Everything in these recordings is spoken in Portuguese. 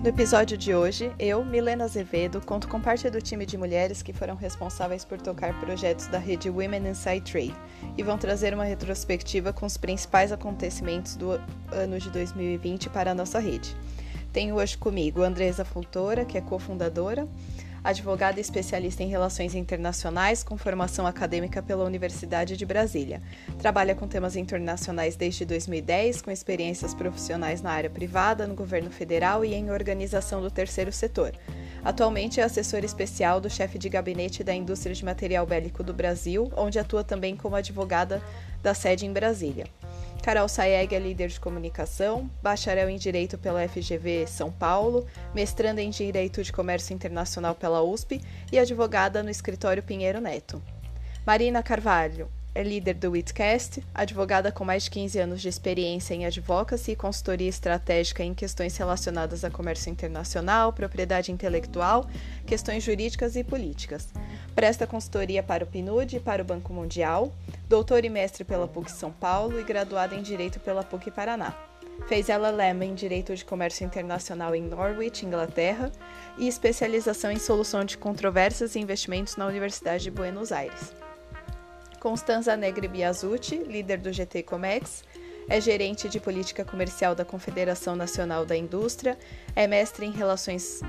No episódio de hoje, eu, Milena Azevedo, conto com parte do time de mulheres que foram responsáveis por tocar projetos da rede Women Inside Trade e vão trazer uma retrospectiva com os principais acontecimentos do ano de 2020 para a nossa rede. Tenho hoje comigo Andresa Fontoura, que é cofundadora, advogada especialista em relações internacionais com formação acadêmica pela Universidade de Brasília. Trabalha com temas internacionais desde 2010, com experiências profissionais na área privada, no governo federal e em organização do terceiro setor. Atualmente é assessora especial do chefe de gabinete da indústria de material bélico do Brasil, onde atua também como advogada da sede em Brasília. Carol Saeg é líder de comunicação, bacharel em Direito pela FGV São Paulo, mestranda em Direito de Comércio Internacional pela USP e advogada no escritório Pinheiro Neto. Marina Carvalho é líder do Witcast, advogada com mais de 15 anos de experiência em advocacy e consultoria estratégica em questões relacionadas a comércio internacional, propriedade intelectual, questões jurídicas e políticas. Presta consultoria para o PNUD e para o Banco Mundial, doutor e mestre pela PUC São Paulo e graduada em Direito pela PUC Paraná. Fez LLM em Direito de Comércio Internacional em Norwich, Inglaterra, e especialização em Solução de Controvérsias e Investimentos na Universidade de Buenos Aires. Constanza Negri Biasucci, líder do GT Comex, é gerente de política comercial da Confederação Nacional da Indústria, é mestre em Relações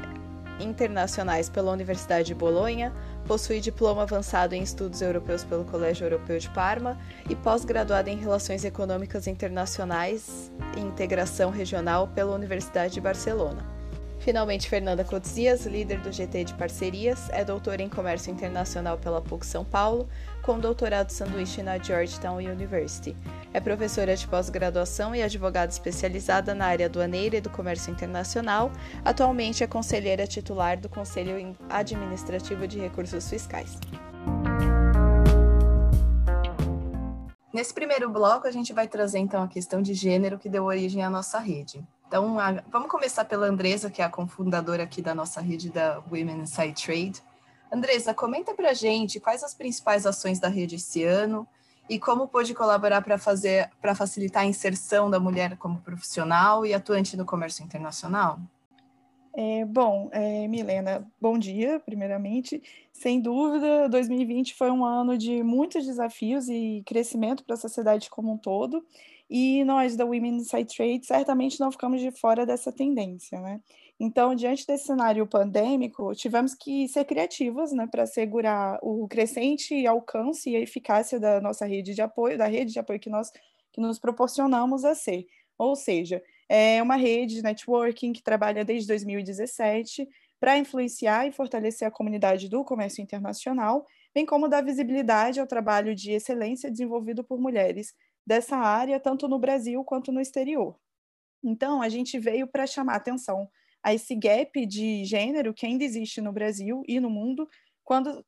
Internacionais pela Universidade de Bolonha, possui diploma avançado em Estudos Europeus pelo Colégio Europeu de Parma e pós-graduada em Relações Econômicas Internacionais e Integração Regional pela Universidade de Barcelona. Finalmente, Fernanda Cotsias, líder do GT de Parcerias, é doutora em Comércio Internacional pela PUC São Paulo, com doutorado sanduíche na Georgetown University. É professora de pós-graduação e advogada especializada na área aduaneira e do comércio internacional. Atualmente é conselheira titular do Conselho Administrativo de Recursos Fiscais. Nesse primeiro bloco, a gente vai trazer então a questão de gênero que deu origem à nossa rede. Então, a, vamos começar pela Andresa, que é a cofundadora aqui da nossa rede da Women Inside Trade. Andresa, comenta para a gente quais as principais ações da rede esse ano e como pôde colaborar para fazer para facilitar a inserção da mulher como profissional e atuante no comércio internacional. É, bom, é, Milena, bom dia, primeiramente. Sem dúvida, 2020 foi um ano de muitos desafios e crescimento para a sociedade como um todo. E nós, da Women Inside Trade, certamente não ficamos de fora dessa tendência, né? Então, diante desse cenário pandêmico, tivemos que ser criativos, né, para assegurar o crescente alcance e a eficácia da nossa rede de apoio, da rede de apoio que nós que nos proporcionamos a ser. Ou seja, é uma rede de networking que trabalha desde 2017 para influenciar e fortalecer a comunidade do comércio internacional, bem como dar visibilidade ao trabalho de excelência desenvolvido por mulheres dessa área, tanto no Brasil quanto no exterior. Então, a gente veio para chamar atenção a esse gap de gênero que ainda existe no Brasil e no mundo quando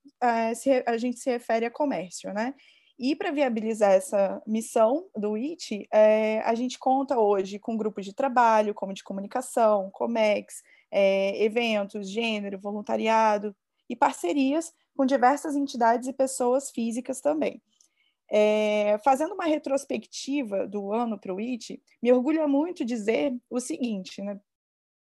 se, a gente se refere a comércio, né? E para viabilizar essa missão do IT, é, a gente conta hoje com grupos de trabalho, como de comunicação, COMEX, é, eventos, gênero, voluntariado e parcerias com diversas entidades e pessoas físicas também. É, fazendo uma retrospectiva do ano para o IT, me orgulha muito dizer o seguinte: né?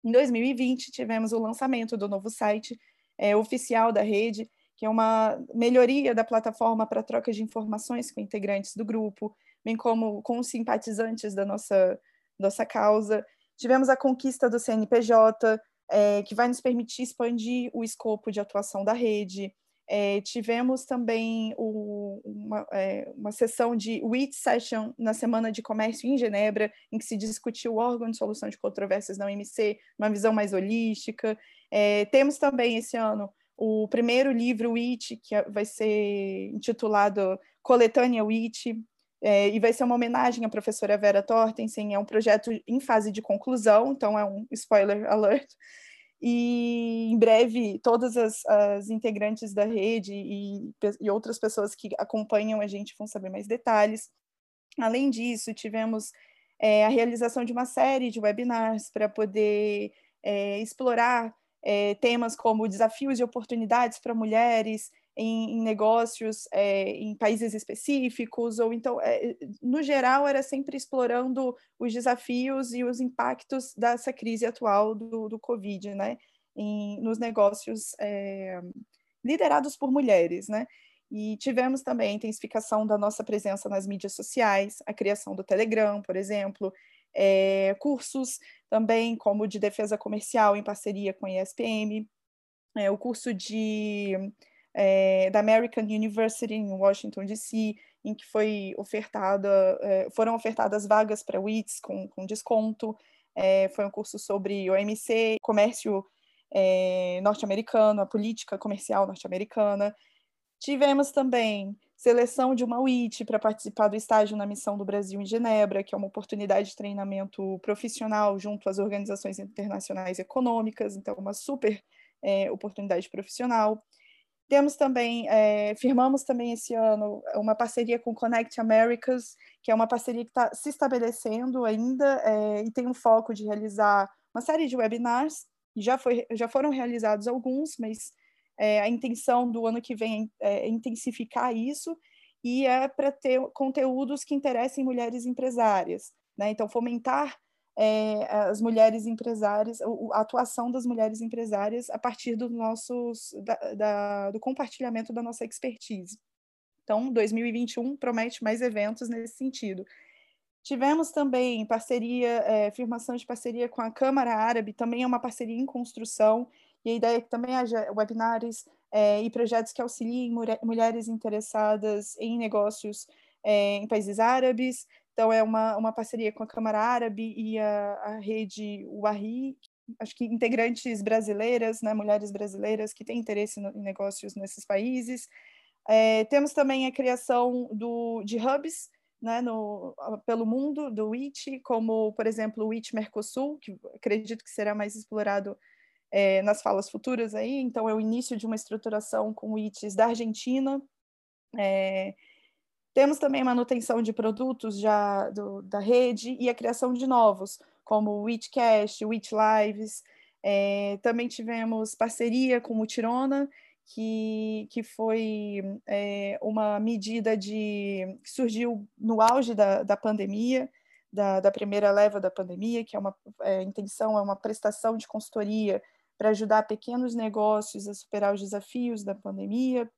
em 2020 tivemos o lançamento do novo site é, oficial da rede, que é uma melhoria da plataforma para troca de informações com integrantes do grupo, bem como com simpatizantes da nossa, nossa causa. Tivemos a conquista do CNPJ, é, que vai nos permitir expandir o escopo de atuação da rede. É, tivemos também o, uma, é, uma sessão de WIT Session na Semana de Comércio em Genebra, em que se discutiu o órgão de solução de controvérsias na OMC, uma visão mais holística. É, temos também esse ano o primeiro livro WIT, que é, vai ser intitulado Coletânea WIT, é, e vai ser uma homenagem à professora Vera Tortensen, é um projeto em fase de conclusão, então é um spoiler alert, e em breve todas as, as integrantes da rede e, e, outras pessoas que acompanham a gente vão saber mais detalhes. Além disso, tivemos é, a realização de uma série de webinars para poder é, explorar é, temas como desafios e oportunidades para mulheres em, em negócios é, em países específicos, ou então, é, no geral, era sempre explorando os desafios e os impactos dessa crise atual do, do Covid, né? Em, nos negócios é, liderados por mulheres, né? E tivemos também a intensificação da nossa presença nas mídias sociais, a criação do Telegram, por exemplo, é, cursos também como de defesa comercial em parceria com a ESPM, é, o curso de é, da American University em Washington D.C., em que foi ofertada, é, foram ofertadas vagas para WITS com, com desconto. É, foi um curso sobre OMC, comércio é, norte-americano, a política comercial norte-americana. Tivemos também seleção de uma WIT para participar do estágio na missão do Brasil em Genebra, que é uma oportunidade de treinamento profissional junto às organizações internacionais econômicas, então uma super é, oportunidade profissional. Temos também, é, firmamos também esse ano uma parceria com Connect Americas, que é uma parceria que está se estabelecendo ainda é, e tem um foco de realizar uma série de webinars. Já, foi, já foram realizados alguns, mas é, a intenção do ano que vem é intensificar isso e é para ter conteúdos que interessem mulheres empresárias. Né? Então, fomentar é, as mulheres empresárias, a atuação das mulheres empresárias a partir do, nossos, da, da, do compartilhamento da nossa expertise. Então, 2021 promete mais eventos nesse sentido. Tivemos também parceria, é, firmação de parceria com a Câmara Árabe, também é uma parceria em construção, e a ideia é que também haja webinars é, e projetos que auxiliem mulheres interessadas em negócios é, em países árabes, então, é uma, uma parceria com a Câmara Árabe e a, a rede UARI, acho que integrantes brasileiras, né, mulheres brasileiras que têm interesse no, em negócios nesses países. É, temos também a criação do, de hubs né, no, pelo mundo do WIT, como, por exemplo, o WIT Mercosul, que acredito que será mais explorado é, nas falas futuras aí. Então, é o início de uma estruturação com WITs da Argentina, é, temos também manutenção de produtos já do, da rede e a criação de novos, como o Witcast, Witch Lives. É, também tivemos parceria com o Tirona, que, que foi é, uma medida de que surgiu no auge da, da pandemia, da, da primeira leva da pandemia, que é uma é, intenção, é uma prestação de consultoria para ajudar pequenos negócios a superar os desafios da pandemia.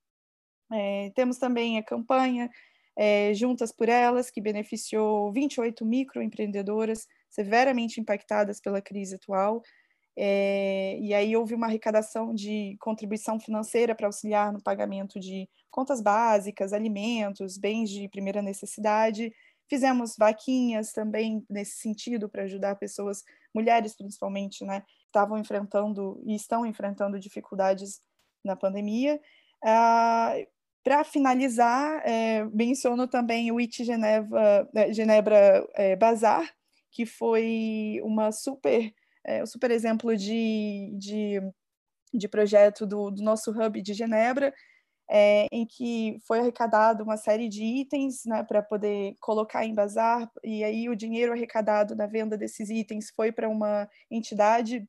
É, temos também a campanha é, Juntas por Elas, que beneficiou 28 microempreendedoras severamente impactadas pela crise atual. É, e aí houve uma arrecadação de contribuição financeira para auxiliar no pagamento de contas básicas, alimentos, bens de primeira necessidade. Fizemos vaquinhas também nesse sentido para ajudar pessoas, mulheres principalmente, né, estavam enfrentando e estão enfrentando dificuldades na pandemia. Ah, para finalizar, é, menciono também o IT Geneva, é, Genebra é, Bazar, que foi uma super, é, um super exemplo de, de, de projeto do, do, nosso hub de Genebra, em que foi arrecadado uma série de itens né, para poder colocar em bazar, e aí o dinheiro arrecadado na venda desses itens foi para uma entidade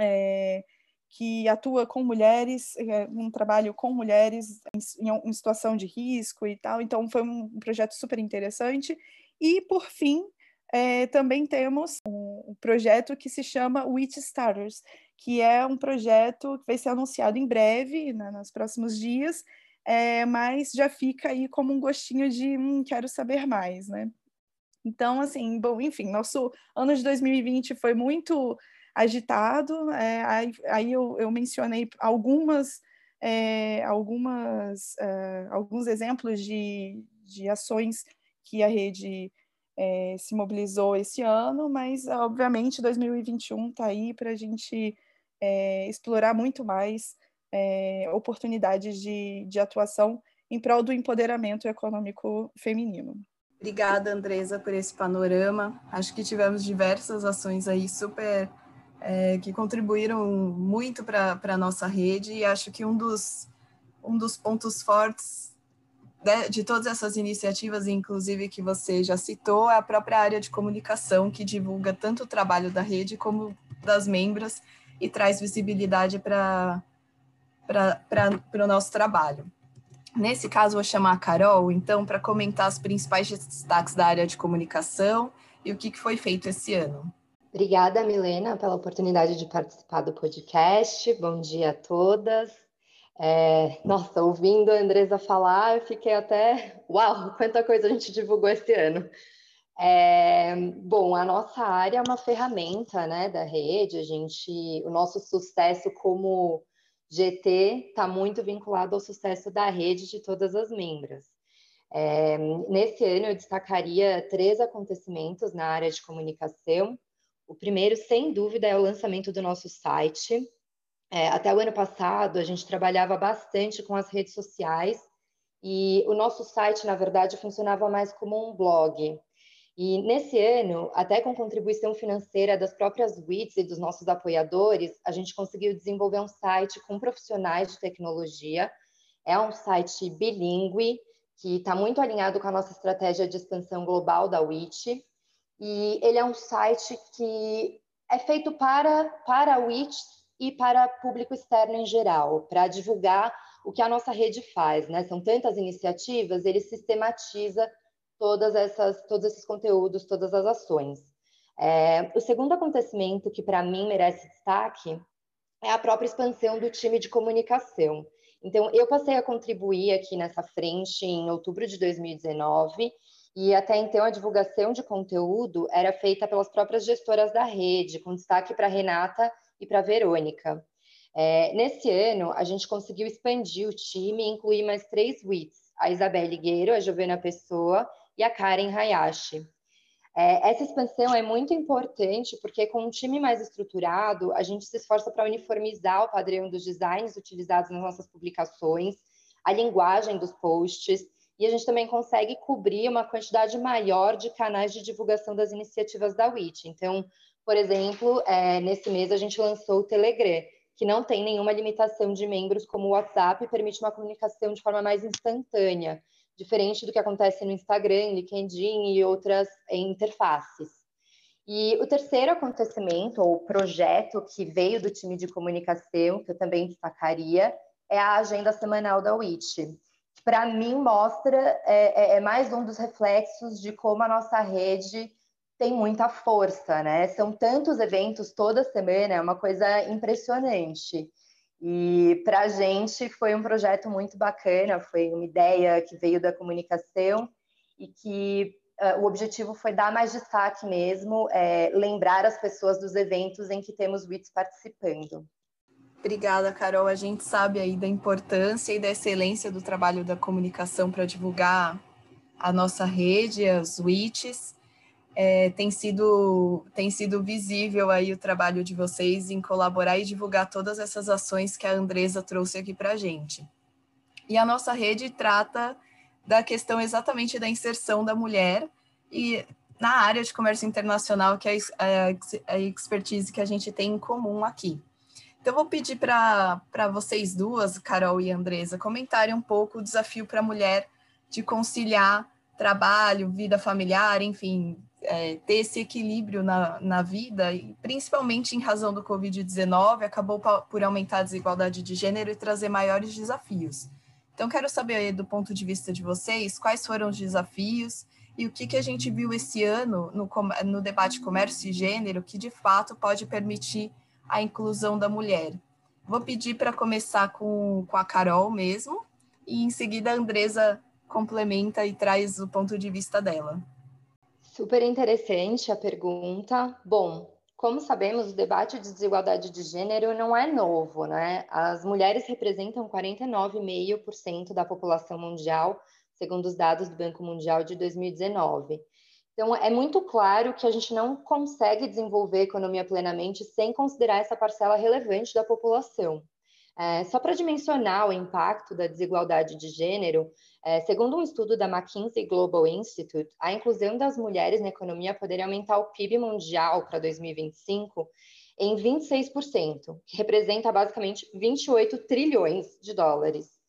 é, que atua com mulheres, é, um trabalho com mulheres em, em, situação de risco e tal. Então, foi um projeto super interessante. E, por fim, é, também temos um, projeto que se chama Witch Starters, que é um projeto que vai ser anunciado em breve, né, nos próximos dias, é, mas já fica aí como um gostinho de hum, quero saber mais, né? Então, assim, bom, enfim, nosso ano de 2020 foi muito agitado. É, aí, aí eu, eu, mencionei algumas, é, algumas, é, alguns exemplos de, de ações que a rede é, se mobilizou esse ano, mas obviamente 2021 está aí para a gente explorar muito mais oportunidades de, de atuação em prol do empoderamento econômico feminino. Obrigada, Andresa, por esse panorama. Acho que tivemos diversas ações aí super é, que contribuíram muito para a nossa rede e acho que um dos, um dos pontos fortes de, de todas essas iniciativas, inclusive que você já citou, é a própria área de comunicação que divulga tanto o trabalho da rede como das membros e traz visibilidade para para o nosso trabalho. Nesse caso, vou chamar a Carol, então, para comentar os principais destaques da área de comunicação e o que, que foi feito esse ano. Obrigada, Milena, pela oportunidade de participar do podcast. Bom dia a todas. É, nossa, ouvindo a Andresa falar, eu fiquei até. Uau, quanta coisa a gente divulgou esse ano. É, bom, a nossa área é uma ferramenta né, da rede, a gente, o nosso sucesso como GT está muito vinculado ao sucesso da rede de todas as membros. É, nesse ano, eu destacaria três acontecimentos na área de comunicação. O primeiro, sem dúvida, é o lançamento do nosso site. É, até o ano passado, a gente trabalhava bastante com as redes sociais e o nosso site, na verdade, funcionava mais como um blog. E nesse ano, até com contribuição financeira das próprias WITs e dos nossos apoiadores, a gente conseguiu desenvolver um site com profissionais de tecnologia. É um site bilíngue, que está muito alinhado com a nossa estratégia de expansão global da WIT. E ele é um site que é feito para, para a WIT e para público externo em geral, para divulgar o que a nossa rede faz. Né? São tantas iniciativas, ele sistematiza todas essas, todos esses conteúdos, todas as ações. É, o segundo acontecimento que para mim merece destaque é a própria expansão do time de comunicação. Então, eu passei a contribuir aqui nessa frente em outubro de 2019 e até então a divulgação de conteúdo era feita pelas próprias gestoras da rede, com destaque para Renata e para Verônica. É, nesse ano, a gente conseguiu expandir o time e incluir mais três WITs, a Isabelle Gueiro, a Giovana Pessoa e a Karen Hayashi. É, essa expansão é muito importante porque, com um time mais estruturado, a gente se esforça para uniformizar o padrão dos designs utilizados nas nossas publicações, a linguagem dos posts, e a gente também consegue cobrir uma quantidade maior de canais de divulgação das iniciativas da WIT. Então, por exemplo, é, nesse mês a gente lançou o Telegram, que não tem nenhuma limitação de membros como o WhatsApp e permite uma comunicação de forma mais instantânea diferente do que acontece no Instagram, LinkedIn e outras interfaces. E o terceiro acontecimento ou projeto que veio do time de comunicação, que eu também destacaria, é a agenda semanal da WIT. Para mim, mostra, é, é, é mais um dos reflexos de como a nossa rede tem muita força, né? São tantos eventos toda semana, é uma coisa impressionante. E para a gente foi um projeto muito bacana, foi uma ideia que veio da comunicação e que uh, o objetivo foi dar mais destaque mesmo, é, lembrar as pessoas dos eventos em que temos WITs participando. Obrigada, Carol. A gente sabe aí da importância e da excelência do trabalho da comunicação para divulgar a nossa rede, as WITs é, tem, sido, tem sido visível aí o trabalho de vocês em colaborar e divulgar todas essas ações que a Andresa trouxe aqui para a gente. E a nossa rede trata da questão exatamente da inserção da mulher e na área de comércio internacional, que é a expertise que a gente tem em comum aqui. Então, vou pedir para vocês duas, Carol e Andresa, comentarem um pouco o desafio para a mulher de conciliar trabalho, vida familiar, enfim, é, ter esse equilíbrio na, na vida, e principalmente em razão do Covid-19, acabou por aumentar a desigualdade de gênero e trazer maiores desafios. Então, quero saber, do ponto de vista de vocês, quais foram os desafios e o que, que a gente viu esse ano no, no debate comércio e gênero que, de fato, pode permitir a inclusão da mulher. Vou pedir para começar com, com a Carol mesmo, e em seguida a Andresa complementa e traz o ponto de vista dela. Super interessante a pergunta. Bom, como sabemos, o debate de desigualdade de gênero não é novo, né? As mulheres representam 49,5% da população mundial, segundo os dados do Banco Mundial de 2019. Então, é muito claro que a gente não consegue desenvolver a economia plenamente sem considerar essa parcela relevante da população. É, só para dimensionar o impacto da desigualdade de gênero, é, segundo um estudo da McKinsey Global Institute, a inclusão das mulheres na economia poderia aumentar o PIB mundial para 2025 em 26%, que representa basicamente 28 trilhões de dólares.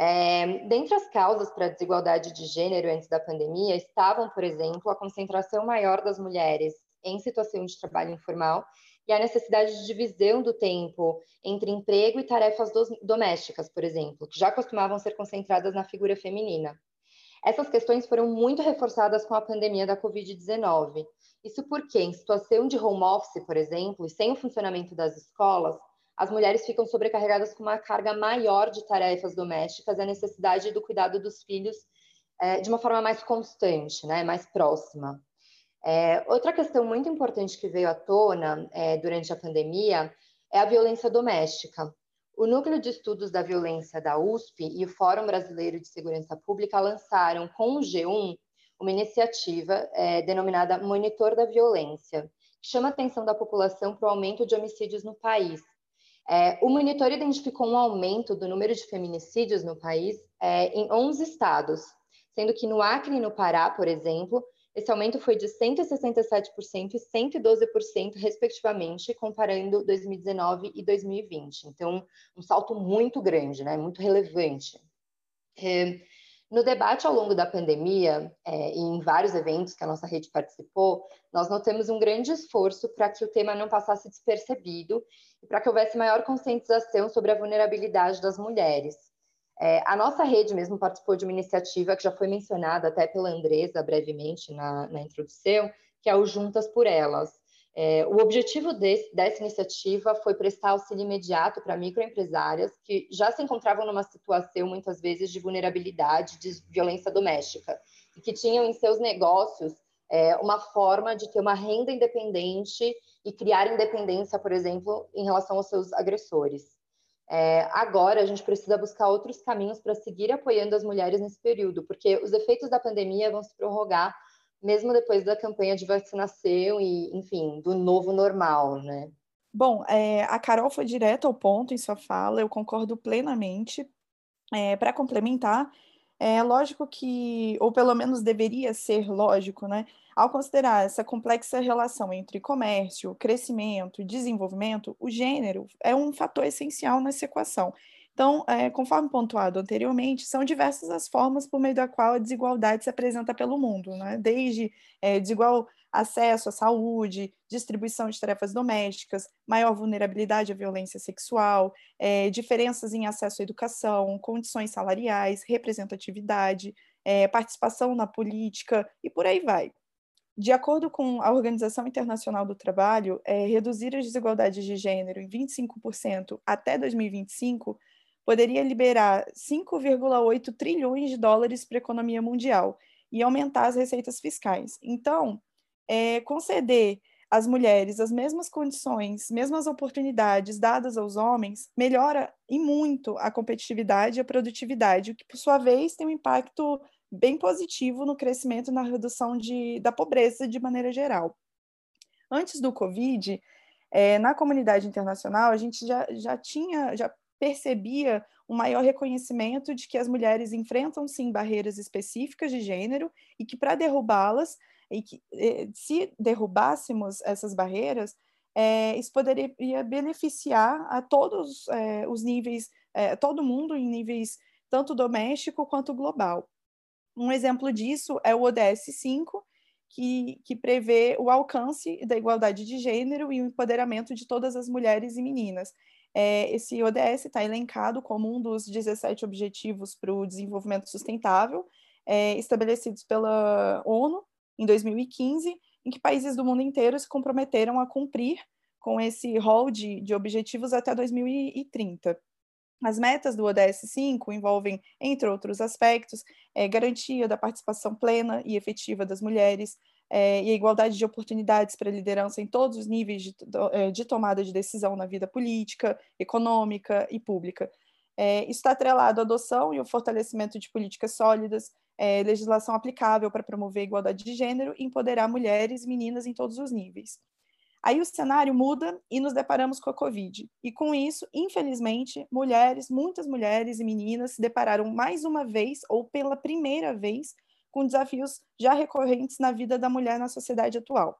É, dentre as causas para a desigualdade de gênero antes da pandemia estavam, por exemplo, a concentração maior das mulheres em situação de trabalho informal e a necessidade de divisão do tempo entre emprego e tarefas domésticas, por exemplo, que já costumavam ser concentradas na figura feminina. Essas questões foram muito reforçadas com a pandemia da Covid-19. Isso porque, em situação de home office, por exemplo, e sem o funcionamento das escolas, as mulheres ficam sobrecarregadas com uma carga maior de tarefas domésticas a necessidade do cuidado dos filhos é, de uma forma mais constante, né, mais próxima. É, outra questão muito importante que veio à tona é, durante a pandemia é a violência doméstica. O Núcleo de Estudos da Violência da USP e o Fórum Brasileiro de Segurança Pública lançaram com o G1 uma iniciativa é, denominada Monitor da Violência, que chama a atenção da população para o aumento de homicídios no país, é, o monitor identificou um aumento do número de feminicídios no país é, em 11 estados, sendo que no Acre e no Pará, por exemplo, esse aumento foi de 167% e 112%, respectivamente, comparando 2019 e 2020. Então, um salto muito grande, né? muito relevante. É, no debate ao longo da pandemia, é, e em vários eventos que a nossa rede participou, nós notamos um grande esforço para que o tema não passasse despercebido e para que houvesse maior conscientização sobre a vulnerabilidade das mulheres. É, a nossa rede mesmo participou de uma iniciativa que já foi mencionada até pela Andresa brevemente na, na introdução, que é o Juntas por Elas. É, o objetivo desse, dessa iniciativa foi prestar auxílio imediato para microempresárias que já se encontravam numa situação, muitas vezes, de vulnerabilidade, de violência doméstica, e que tinham em seus negócios é, uma forma de ter uma renda independente e criar independência, por exemplo, em relação aos seus agressores. É, agora, a gente precisa buscar outros caminhos para seguir apoiando as mulheres nesse período, porque os efeitos da pandemia vão se prorrogar mesmo depois da campanha de vacinação e, enfim, do novo normal, né? Bom, é, a Carol foi direto ao ponto em sua fala, eu concordo plenamente. É, Para complementar, é lógico que, ou pelo menos deveria ser lógico, né? Ao considerar essa complexa relação entre comércio, crescimento e desenvolvimento, o gênero é um fator essencial nessa equação. Então, é, conforme pontuado anteriormente, são diversas as formas por meio da qual a desigualdade se apresenta pelo mundo, né? desde é, desigual acesso à saúde, distribuição de tarefas domésticas, maior vulnerabilidade à violência sexual, é, diferenças em acesso à educação, condições salariais, representatividade, participação na política e por aí vai. De acordo com a Organização Internacional do Trabalho, reduzir as desigualdades de gênero em 25% até 2025 poderia liberar 5,8 trilhões de dólares para a economia mundial e aumentar as receitas fiscais. Então, é, conceder às mulheres as mesmas condições, mesmas oportunidades dadas aos homens, melhora e muito a competitividade e a produtividade, o que, por sua vez, tem um impacto bem positivo no crescimento e na redução de, da pobreza de maneira geral. Antes do Covid, é, na comunidade internacional, a gente já, já tinha, já percebia um maior reconhecimento de que as mulheres enfrentam sim barreiras específicas de gênero e que para derrubá-las e que eh, se derrubássemos essas barreiras é, isso poderia beneficiar a todos é, os níveis, é, todo mundo em níveis tanto doméstico quanto global. Um exemplo disso é o ODS 5, que, que prevê o alcance da igualdade de gênero e o empoderamento de todas as mulheres e meninas. É, esse ODS está elencado como um dos 17 Objetivos para o Desenvolvimento Sustentável, é, estabelecidos pela ONU em 2015, em que países do mundo inteiro se comprometeram a cumprir com esse rol de, de objetivos até 2030. As metas do ODS 5 envolvem, entre outros aspectos, é, garantia da participação plena e efetiva das mulheres, é, e a igualdade de oportunidades para a liderança em todos os níveis de, é, de, tomada de decisão na vida política, econômica e pública. É, isso está atrelado à adoção e ao fortalecimento de políticas sólidas, é, legislação aplicável para promover a igualdade de gênero e empoderar mulheres e meninas em todos os níveis. Aí o cenário muda e nos deparamos com a Covid. E com isso, infelizmente, mulheres, muitas mulheres e meninas se depararam mais uma vez, ou pela primeira vez, com desafios já recorrentes na vida da mulher na sociedade atual.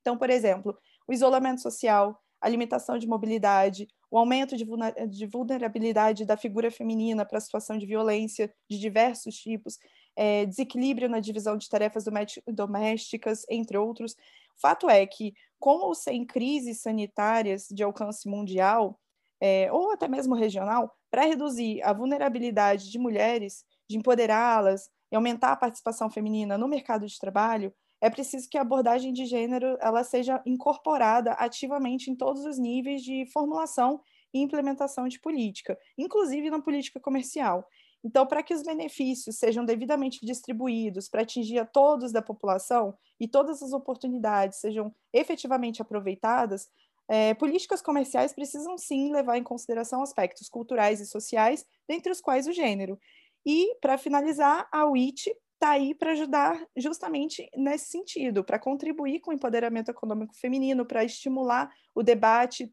Então, por exemplo, o isolamento social, a limitação de mobilidade, o aumento de vulnerabilidade da figura feminina para a situação de violência de diversos tipos, é, desequilíbrio na divisão de tarefas domésticas, entre outros, Fato é que, com ou sem crises sanitárias de alcance mundial, é, ou até mesmo regional, para reduzir a vulnerabilidade de mulheres, de empoderá-las e aumentar a participação feminina no mercado de trabalho, é preciso que a abordagem de gênero ela seja incorporada ativamente em todos os níveis de formulação e implementação de política, inclusive na política comercial. Então, para que os benefícios sejam devidamente distribuídos para atingir a todos da população e todas as oportunidades sejam efetivamente aproveitadas, é, políticas comerciais precisam sim levar em consideração aspectos culturais e sociais, dentre os quais o gênero. E, para finalizar, a WIT está aí para ajudar justamente nesse sentido, para contribuir com o empoderamento econômico feminino, para estimular o debate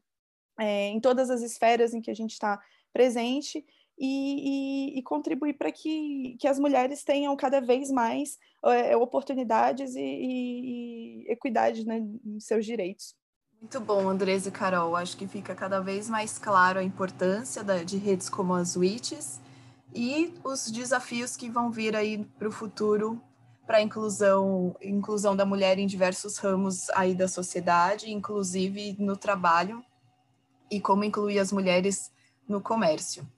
é, em todas as esferas em que a gente está presente e, e, e contribuir para que, que as mulheres tenham cada vez mais é, oportunidades e, e equidade né, em seus direitos. Muito bom, Andresa e Carol. Acho que fica cada vez mais claro a importância da, de redes como as WITs e os desafios que vão vir aí para o futuro para a inclusão, inclusão da mulher em diversos ramos aí da sociedade, inclusive no trabalho, e como incluir as mulheres no comércio.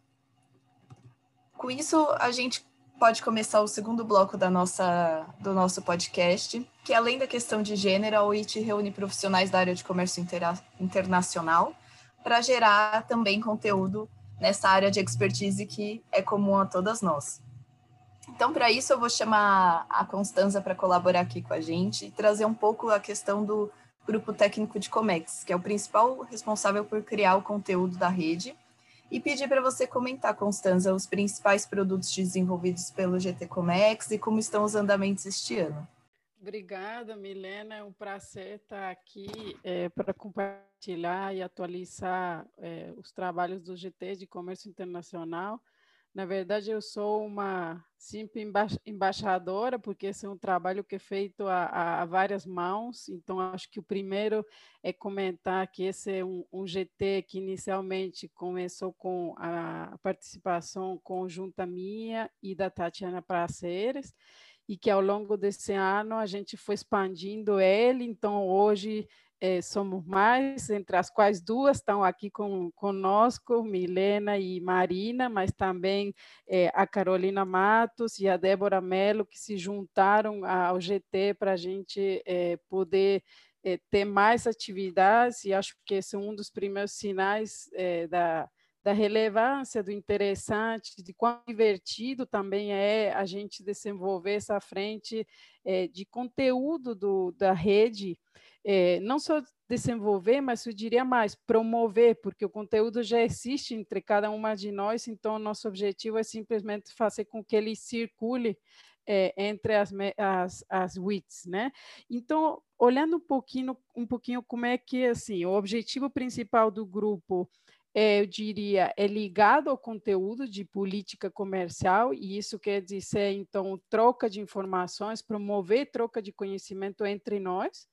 Com isso, a gente pode começar o segundo bloco da nossa, do nosso podcast, que além da questão de gênero, a OIT reúne profissionais da área de comércio internacional para gerar também conteúdo nessa área de expertise que é comum a todas nós. Então, para isso, eu vou chamar a Constanza para colaborar aqui com a gente e trazer um pouco a questão do grupo técnico de Comex, que é o principal responsável por criar o conteúdo da rede e pedir para você comentar, Constanza, os principais produtos desenvolvidos pelo GT Comex e como estão os andamentos este ano. Obrigada, Milena. É um prazer estar aqui é, para compartilhar e atualizar é, os trabalhos do GT de Comércio Internacional na verdade, eu sou uma simples emba embaixadora, porque esse é um trabalho que é feito a, a, várias mãos. Então, acho que o primeiro é comentar que esse é um, um GT que inicialmente começou com a participação conjunta minha e da Tatiana Praceres, e que ao longo desse ano a gente foi expandindo ele. Então, hoje é, somos mais, entre as quais duas estão aqui com, conosco, Milena e Marina, mas também é, a Carolina Matos e a Débora Mello, que se juntaram ao GT para a gente é, poder ter mais atividades, e acho que esse é um dos primeiros sinais da, da relevância, do interessante, de quão divertido também é a gente desenvolver essa frente de conteúdo do, da rede, é, não só desenvolver, mas eu diria mais, promover, porque o conteúdo já existe entre cada uma de nós, então nosso objetivo é simplesmente fazer com que ele circule é, entre as, as, as WITs, né? Então, olhando um pouquinho, um pouquinho como é que, assim, o objetivo principal do grupo é, eu diria, é ligado ao conteúdo de política comercial, e isso quer dizer, então, troca de informações, promover troca de conhecimento entre nós,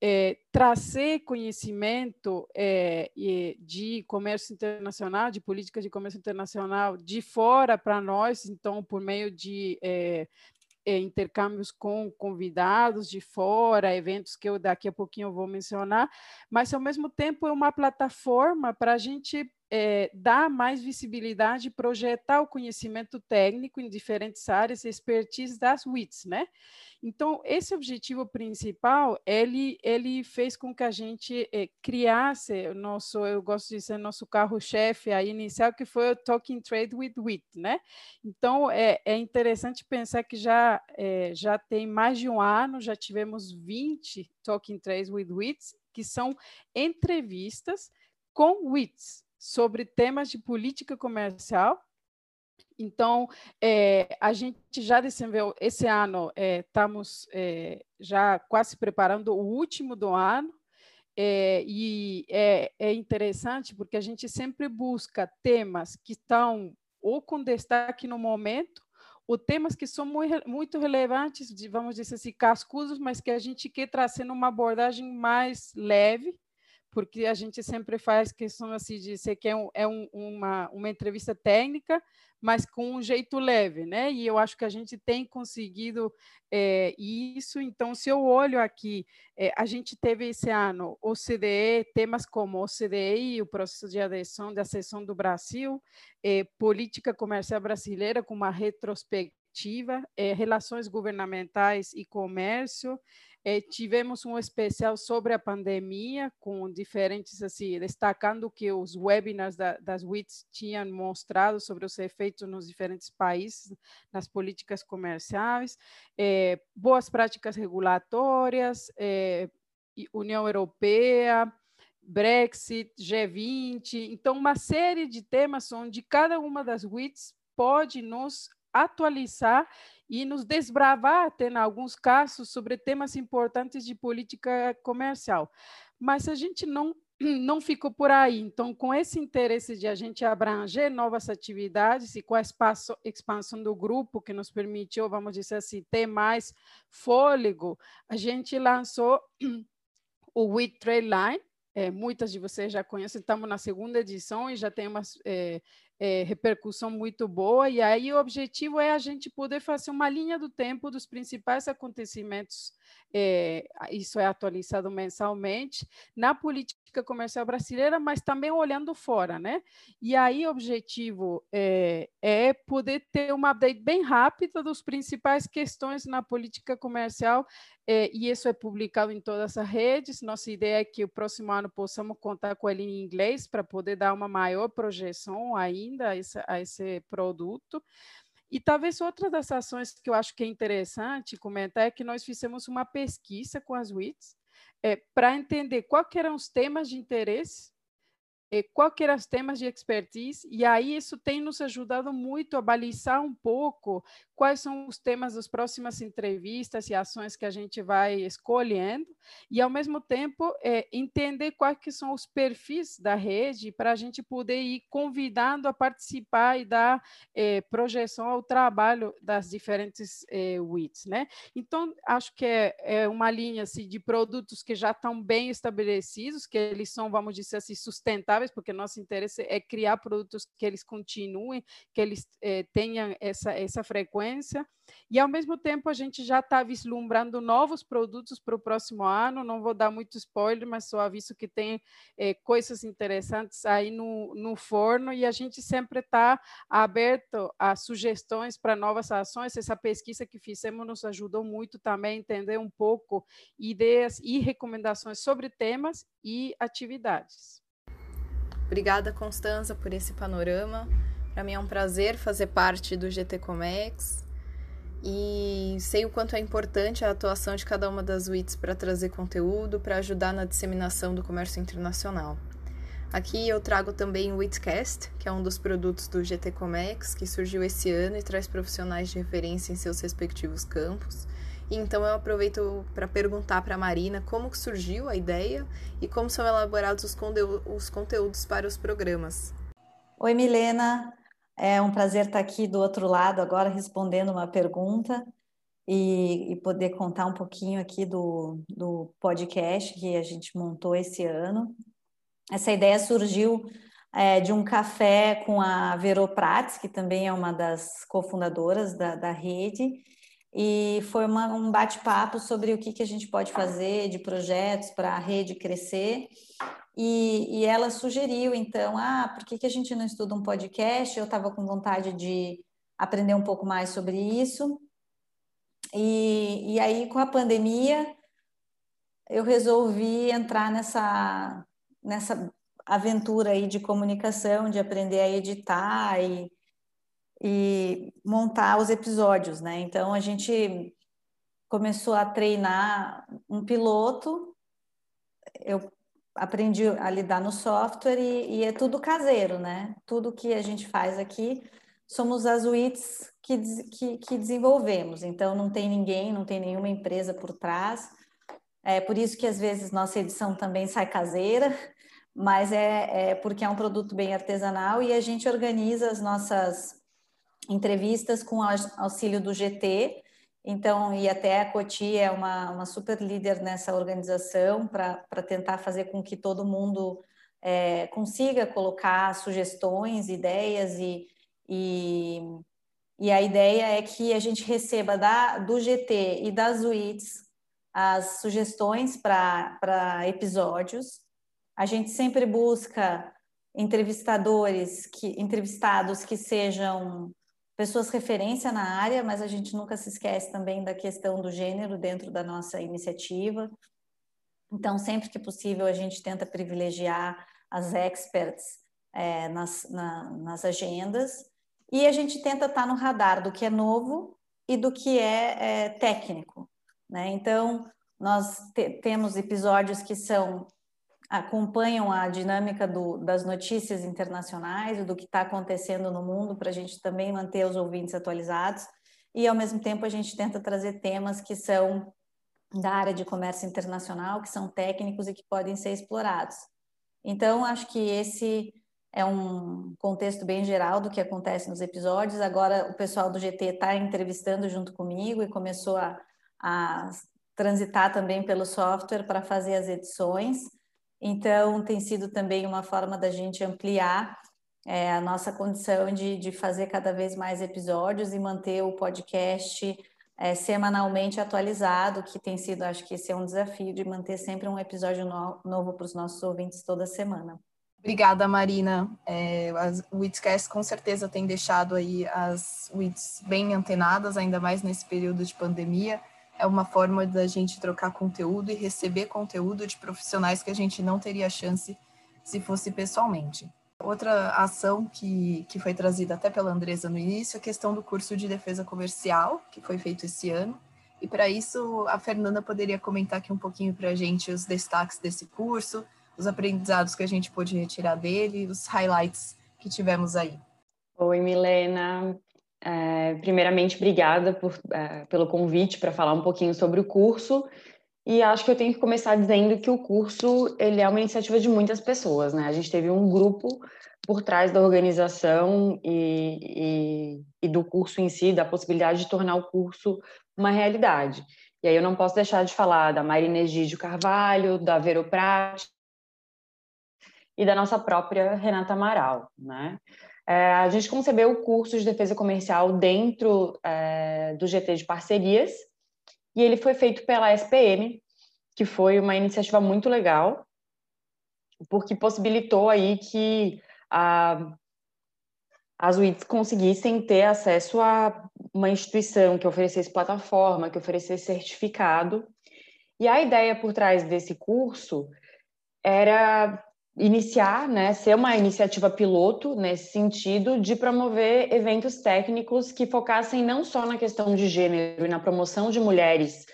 é, trazer conhecimento é, de comércio internacional, de política de comércio internacional de fora para nós, então, por meio de é, intercâmbios com convidados de fora, eventos que eu daqui a pouquinho eu vou mencionar, mas ao mesmo tempo é uma plataforma para a gente é, dar mais visibilidade, projetar o conhecimento técnico em diferentes áreas, expertise das WITs, né? Então, esse objetivo principal, ele, ele fez com que a gente é, criasse nosso, eu gosto de dizer, nosso carro-chefe aí inicial, que foi o Talking Trade with WIT, né? Então, é, é interessante pensar que já, é, já tem mais de um ano, já tivemos 20 Talking Trades with WITs, que são entrevistas com WITs, sobre temas de política comercial. Então, é, a gente já desenvolveu, esse ano, é, estamos é, já quase preparando o último do ano, e é, é interessante porque a gente sempre busca temas que estão ou com destaque no momento, ou temas que são muito, relevantes, vamos dizer assim, cascudos, mas que a gente quer trazer uma abordagem mais leve, porque a gente sempre faz questão assim de ser que é, um, é um, uma, uma entrevista técnica, mas com um jeito leve, né? E eu acho que a gente tem conseguido é, isso. Então, se eu olho aqui, é, a gente teve esse ano OCDE, temas como OCDE e o processo de adesão, de acessão do Brasil, é, política comercial brasileira com uma retrospectiva, relações governamentais e comércio, é, tivemos um especial sobre a pandemia, com diferentes, assim, destacando que os webinars da, das WITs tinham mostrado sobre os efeitos nos diferentes países, nas políticas comerciais, é, boas práticas regulatórias, é, União Europeia, Brexit, G20, então uma série de temas onde cada uma das WITs pode nos atualizar e nos desbravar, até em alguns casos, sobre temas importantes de política comercial. Mas a gente não não ficou por aí. Então, com esse interesse de a gente abranger novas atividades e com a espaço, expansão do grupo, que nos permitiu, vamos dizer assim, ter mais fôlego, a gente lançou o WIT Trade Line. É, muitas de vocês já conhecem, estamos na segunda edição e já tem umas é, é, repercussão muito boa, e aí o objetivo é a gente poder fazer uma linha do tempo dos principais acontecimentos, é, isso é atualizado mensalmente, na política comercial brasileira, mas também olhando fora, né? E aí o objetivo é, é poder ter uma update bem rápida dos principais questões na política comercial é, e isso é publicado em todas as redes. Nossa ideia é que o próximo ano possamos contar com ele em inglês para poder dar uma maior projeção ainda a esse, a esse produto. E talvez outra das ações que eu acho que é interessante comentar é que nós fizemos uma pesquisa com as WITs é, para entender quais eram os temas de interesse é, quais eram os temas de expertise, e aí isso tem nos ajudado muito a balizar um pouco quais são os temas das próximas entrevistas e ações que a gente vai escolhendo, e ao mesmo tempo é, entender quais que são os perfis da rede para a gente poder ir convidando a participar e dar é, projeção ao trabalho das diferentes é, WITs, né? Então, acho que é, é uma linha assim, de produtos que já estão bem estabelecidos, que eles são, vamos dizer assim, sustentáveis, porque nosso interesse é criar produtos que eles continuem, que eles é, tenham essa, essa frequência e ao mesmo tempo a gente já está vislumbrando novos produtos para o próximo ano. Não vou dar muito spoiler, mas só aviso que tem é, coisas interessantes aí no, no forno e a gente sempre está aberto a sugestões para novas ações. Essa pesquisa que fizemos nos ajudou muito também a entender um pouco ideias e recomendações sobre temas e atividades. Obrigada, Constanza, por esse panorama. Para mim é um prazer fazer parte do GT Comex e sei o quanto é importante a atuação de cada uma das WITs para trazer conteúdo, para ajudar na disseminação do comércio internacional. Aqui eu trago também o WITcast, que é um dos produtos do GT Comex, que surgiu esse ano e traz profissionais de referência em seus respectivos campos. E então eu aproveito para perguntar para a Marina como surgiu a ideia e como são elaborados os, os conteúdos para os programas. Oi, Milena. É um prazer estar aqui do outro lado agora respondendo uma pergunta e, e poder contar um pouquinho aqui do, do podcast que a gente montou esse ano. Essa ideia surgiu é, de um café com a Vero Prats, que também é uma das cofundadoras da, da rede, e foi uma, um bate-papo sobre o que, que a gente pode fazer de projetos para a rede crescer. E, e, ela sugeriu, então, ah, por que, que a gente não estuda um podcast? Eu estava com vontade de aprender um pouco mais sobre isso. E, e aí, com a pandemia, eu resolvi entrar nessa, nessa aventura aí de comunicação, de aprender a editar e, e montar os episódios, né? Então, a gente começou a treinar um piloto. Eu aprendi a lidar no software e, e, é tudo caseiro, né? Tudo que a gente faz aqui somos as WITs que, que, que, desenvolvemos, então não tem ninguém, não tem nenhuma empresa por trás. É por isso que às vezes nossa edição também sai caseira, mas é, é porque é um produto bem artesanal e a gente organiza as nossas entrevistas com auxílio do GT Então, e até a Coti é uma, uma super líder nessa organização para tentar fazer com que todo mundo é, consiga colocar sugestões, ideias e, e, e, a ideia é que a gente receba da, do GT e das UITs as sugestões para episódios. A gente sempre busca entrevistadores que entrevistados que sejam pessoas referência na área, mas a gente nunca se esquece também da questão do gênero dentro da nossa iniciativa. Então, sempre que possível, a gente tenta privilegiar as experts é, nas, na, nas agendas e a gente tenta estar no radar do que é novo e do que é, é técnico. Né? Então, nós te, temos episódios que são acompanham a dinâmica do, das notícias internacionais, do que está acontecendo no mundo, para a gente também manter os ouvintes atualizados. E, ao mesmo tempo, a gente tenta trazer temas que são da área de comércio internacional, que são técnicos e que podem ser explorados. Então, acho que esse é um contexto bem geral do que acontece nos episódios. Agora, o pessoal do GT está entrevistando junto comigo e começou a, a transitar também pelo software para fazer as edições. Então, tem sido também uma forma da gente ampliar é, a nossa condição de, de fazer cada vez mais episódios e manter o podcast é, semanalmente atualizado, que tem sido, acho que esse é um desafio, de manter sempre um episódio no, novo para os nossos ouvintes toda semana. Obrigada, Marina. É, o Witscast com certeza tem deixado aí as Wits bem antenadas, ainda mais nesse período de pandemia é uma forma da gente trocar conteúdo e receber conteúdo de profissionais que a gente não teria chance se fosse pessoalmente. Outra ação que, que foi trazida até pela Andresa no início é a questão do curso de defesa comercial, que foi feito esse ano. E para isso, a Fernanda poderia comentar aqui um pouquinho para a gente os destaques desse curso, os aprendizados que a gente pôde retirar dele, os highlights que tivemos aí. Oi, Milena. É, primeiramente, obrigada por, é, pelo convite para falar um pouquinho sobre o curso. E acho que eu tenho que começar dizendo que o curso ele é uma iniciativa de muitas pessoas, né? A gente teve um grupo por trás da organização e, e, e do curso em si, da possibilidade de tornar o curso uma realidade. E aí eu não posso deixar de falar da Marina Egídio Carvalho, da Vero Prat e da nossa própria Renata Amaral, né? É, a gente concebeu o curso de defesa comercial dentro é, do GT de parcerias e ele foi feito pela SPM, que foi uma iniciativa muito legal, porque possibilitou aí que a, as UITs conseguissem ter acesso a uma instituição que oferecesse plataforma, que oferecesse certificado. E a ideia por trás desse curso era iniciar, né, ser uma iniciativa piloto nesse sentido de promover eventos técnicos que focassem não só na questão de gênero e na promoção de mulheres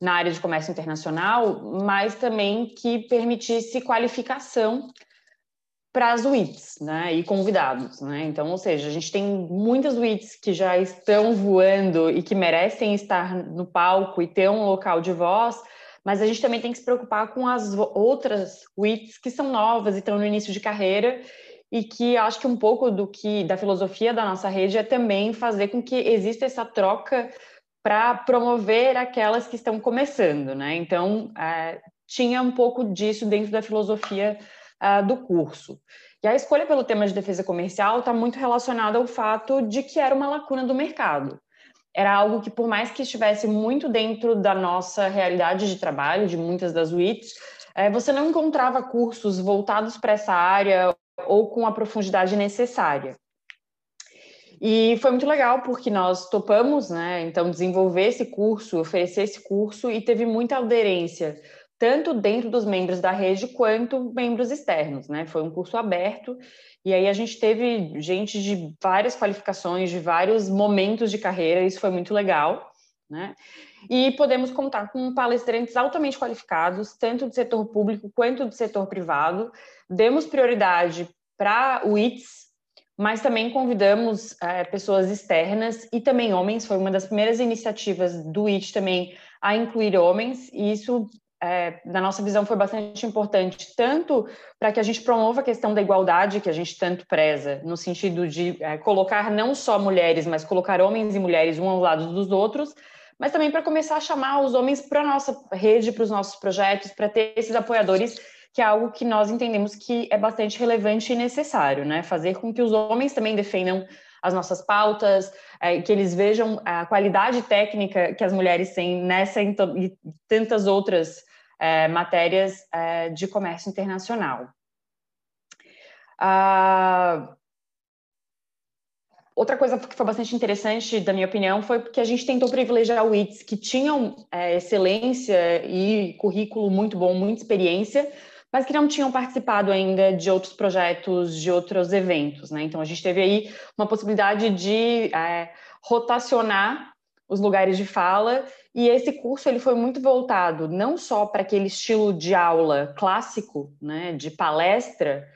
na área de comércio internacional, mas também que permitisse qualificação para as WITs, né, e convidados, né? Então, ou seja, a gente tem muitas WITs que já estão voando e que merecem estar no palco e ter um local de voz, mas a gente também tem que se preocupar com as outras WITs que são novas e estão no início de carreira e que acho que um pouco do que da filosofia da nossa rede é também fazer com que exista essa troca para promover aquelas que estão começando, né? Então é, tinha um pouco disso dentro da filosofia uh, do curso. E a escolha pelo tema de defesa comercial está muito relacionada ao fato de que era uma lacuna do mercado era algo que, por mais que estivesse muito dentro da nossa realidade de trabalho, de muitas das WITs, é, você não encontrava cursos voltados para essa área ou com a profundidade necessária. E foi muito legal porque nós topamos, né, então desenvolver esse curso, oferecer esse curso e teve muita aderência, tanto dentro dos membros da rede quanto membros externos, né? Foi um curso aberto e aí a gente teve gente de várias qualificações, de vários momentos de carreira, isso foi muito legal, né? E podemos contar com palestrantes altamente qualificados, tanto do setor público quanto do setor privado. Demos prioridade para o ITS, mas também convidamos é, pessoas externas e também homens. Foi uma das primeiras iniciativas do IT também a incluir homens, e isso é, na nossa visão, foi bastante importante, tanto para que a gente promova a questão da igualdade, que a gente tanto preza, no sentido de é, colocar não só mulheres, mas colocar homens e mulheres um ao lado dos outros, mas também para começar a chamar os homens para a nossa rede, para os nossos projetos, para ter esses apoiadores, que é algo que nós entendemos que é bastante relevante e necessário, né? Fazer com que os homens também defendam as nossas pautas, é, que eles vejam a qualidade técnica que as mulheres têm nessa e tantas outras é, matérias é, de comércio internacional. Ah, outra coisa que foi bastante interessante, da minha opinião, foi porque a gente tentou privilegiar o ITS, que tinham é, excelência e currículo muito bom, muita experiência, mas que não tinham participado ainda de outros projetos, de outros eventos. Né? Então, a gente teve aí uma possibilidade de é, rotacionar os lugares de fala e esse curso ele foi muito voltado não só para aquele estilo de aula clássico, né, de palestra,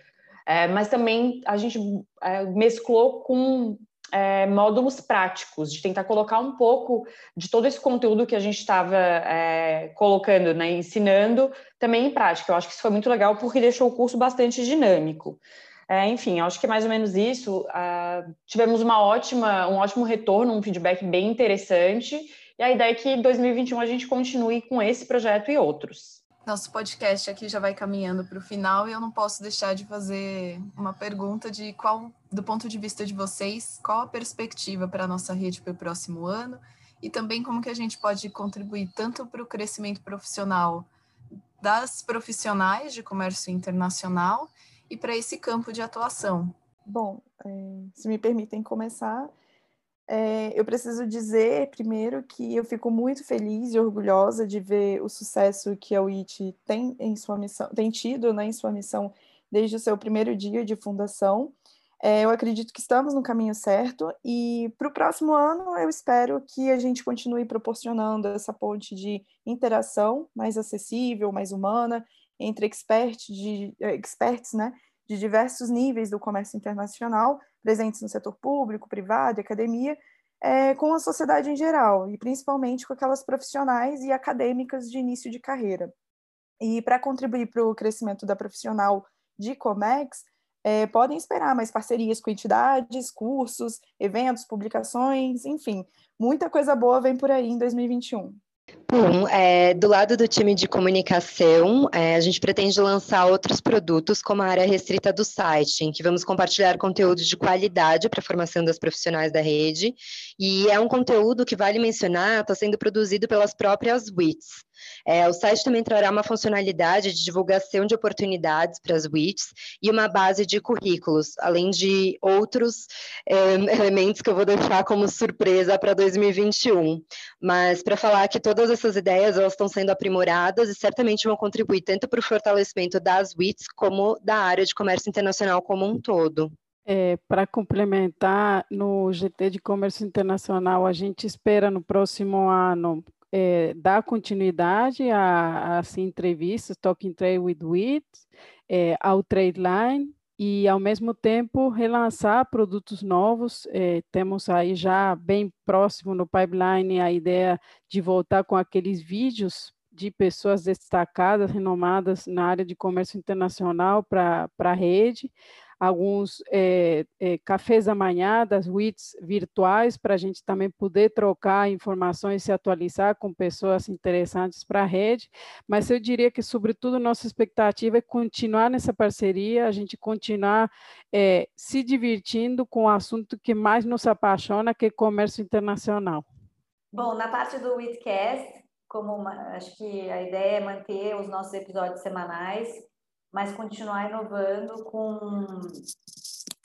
é, mas também a gente é, mesclou com é, módulos práticos, de tentar colocar um pouco de todo esse conteúdo que a gente estava é, colocando, né, ensinando, também em prática. Eu acho que isso foi muito legal porque deixou o curso bastante dinâmico. É, enfim, acho que é mais ou menos isso. Uh, tivemos uma ótima, um ótimo retorno, um feedback bem interessante e a ideia é que em 2021 a gente continue com esse projeto e outros. Nosso podcast aqui já vai caminhando para o final e eu não posso deixar de fazer uma pergunta de qual, do ponto de vista de vocês, qual a perspectiva para a nossa rede para o próximo ano e também como que a gente pode contribuir tanto para o crescimento profissional das profissionais de comércio internacional e para esse campo de atuação. Bom, é, se me permitem começar, é, eu preciso dizer, primeiro, que eu fico muito feliz e orgulhosa de ver o sucesso que a UIT tem em sua missão, tem tido né, em sua missão desde o seu primeiro dia de fundação. É, eu acredito que estamos no caminho certo e para o próximo ano eu espero que a gente continue proporcionando essa ponte de interação mais acessível, mais humana entre experts, de, experts né, de diversos níveis do comércio internacional, presentes no setor público, privado, academia, é, com a sociedade em geral, e principalmente com aquelas profissionais e acadêmicas de início de carreira. E para contribuir para o crescimento da profissional de Comex, é, podem esperar mais parcerias com entidades, cursos, eventos, publicações, enfim, muita coisa boa vem por aí em 2021. Bom, é, do lado do time de comunicação, é, a gente pretende lançar outros produtos, como a área restrita do site, em que vamos compartilhar conteúdos de qualidade para a formação das profissionais da rede. E é um conteúdo que, vale mencionar, está sendo produzido pelas próprias WITs. É, o site também trará uma funcionalidade de divulgação de oportunidades para as WITs e uma base de currículos, além de outros é, elementos que eu vou deixar como surpresa para 2021. Mas para falar que todas essas ideias elas estão sendo aprimoradas e certamente vão contribuir tanto para o fortalecimento das WITs como da área de comércio internacional como um todo. É, para complementar, no GT de Comércio Internacional, a gente espera no próximo ano é, dar continuidade às entrevistas, Talking Trade with Wit, é, ao Trade Line, e ao mesmo tempo relançar produtos novos. É, temos aí já bem próximo no pipeline a ideia de voltar com aqueles vídeos de pessoas destacadas, renomadas na área de comércio internacional para a rede alguns é, é, cafés da manhã das WITs virtuais para a gente também poder trocar informações e se atualizar com pessoas interessantes para a rede, mas eu diria que, sobretudo, nossa expectativa é continuar nessa parceria, a gente continuar é, se divertindo com o assunto que mais nos apaixona, que é comércio internacional. Bom, na parte do WITcast, como uma, acho que a ideia é manter os nossos episódios semanais mas continuar inovando com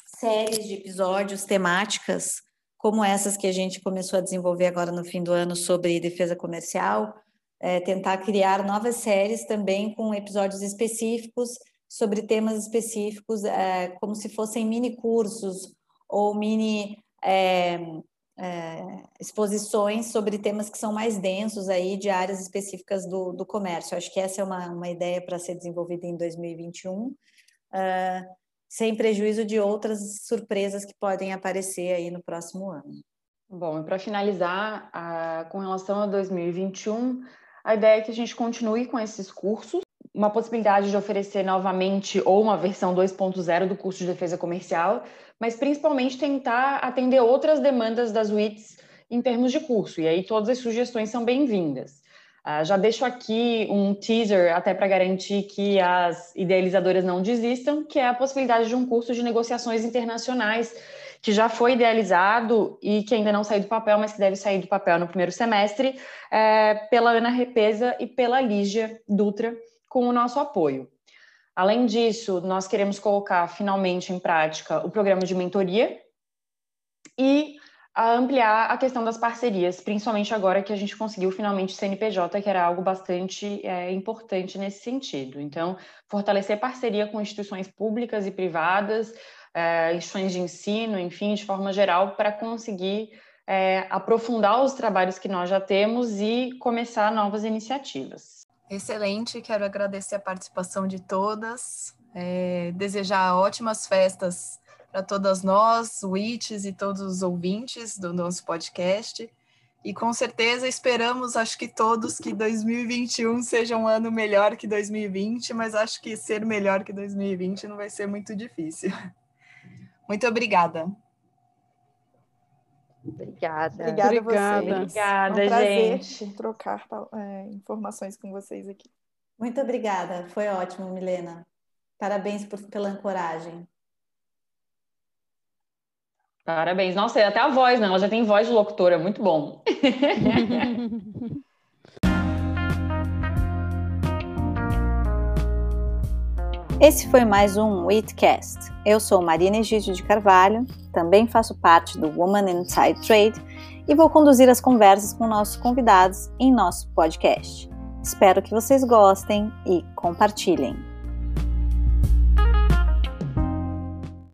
séries de episódios temáticas, como essas que a gente começou a desenvolver agora no fim do ano sobre defesa comercial, é, tentar criar novas séries também com episódios específicos sobre temas específicos, é, como se fossem mini cursos ou mini é, é, exposições sobre temas que são mais densos aí de áreas específicas do, do comércio. Acho que essa é uma, uma ideia para ser desenvolvida em 2021, uh, ah, sem prejuízo de outras surpresas que podem aparecer aí no próximo ano. Bom, e para finalizar, uh, com relação a 2021, a ideia é que a gente continue com esses cursos, uma possibilidade de oferecer novamente ou uma versão 2.0 do curso de defesa comercial, mas principalmente tentar atender outras demandas das WITs em termos de curso. E aí todas as sugestões são bem-vindas. Uh, já deixo aqui um teaser até para garantir que as idealizadoras não desistam, que é a possibilidade de um curso de negociações internacionais que já foi idealizado e que ainda não saiu do papel, mas que deve sair do papel no primeiro semestre, é, pela Ana Repesa e pela Lígia Dutra, com o nosso apoio. Além disso, nós queremos colocar finalmente em prática o programa de mentoria e ampliar a questão das parcerias, principalmente agora que a gente conseguiu finalmente o CNPJ, que era algo bastante é, importante nesse sentido. Então, fortalecer parceria com instituições públicas e privadas, é, instituições de ensino, enfim, de forma geral, para conseguir é, aprofundar os trabalhos que nós já temos e começar novas iniciativas. Excelente, quero agradecer a participação de todas, é, desejar ótimas festas para todas nós, WITs e todos os ouvintes do nosso podcast. E com certeza esperamos, acho que todos, que 2021 seja um ano melhor que 2020, mas acho que ser melhor que 2020 não vai ser muito difícil. Muito obrigada. Obrigada. Obrigada, obrigada. a vocês. Obrigada, é um prazer gente. trocar é, informações com vocês aqui. Muito obrigada, foi ótimo, Milena. Parabéns por, pela ancoragem. Parabéns. Nossa, até a voz, né? Ela já tem voz de locutora, muito bom. Esse foi mais um Witcast. Eu sou Marina Egídio de Carvalho, também faço parte do Woman Inside Trade e vou conduzir as conversas com nossos convidados em nosso podcast. Espero que vocês gostem e compartilhem.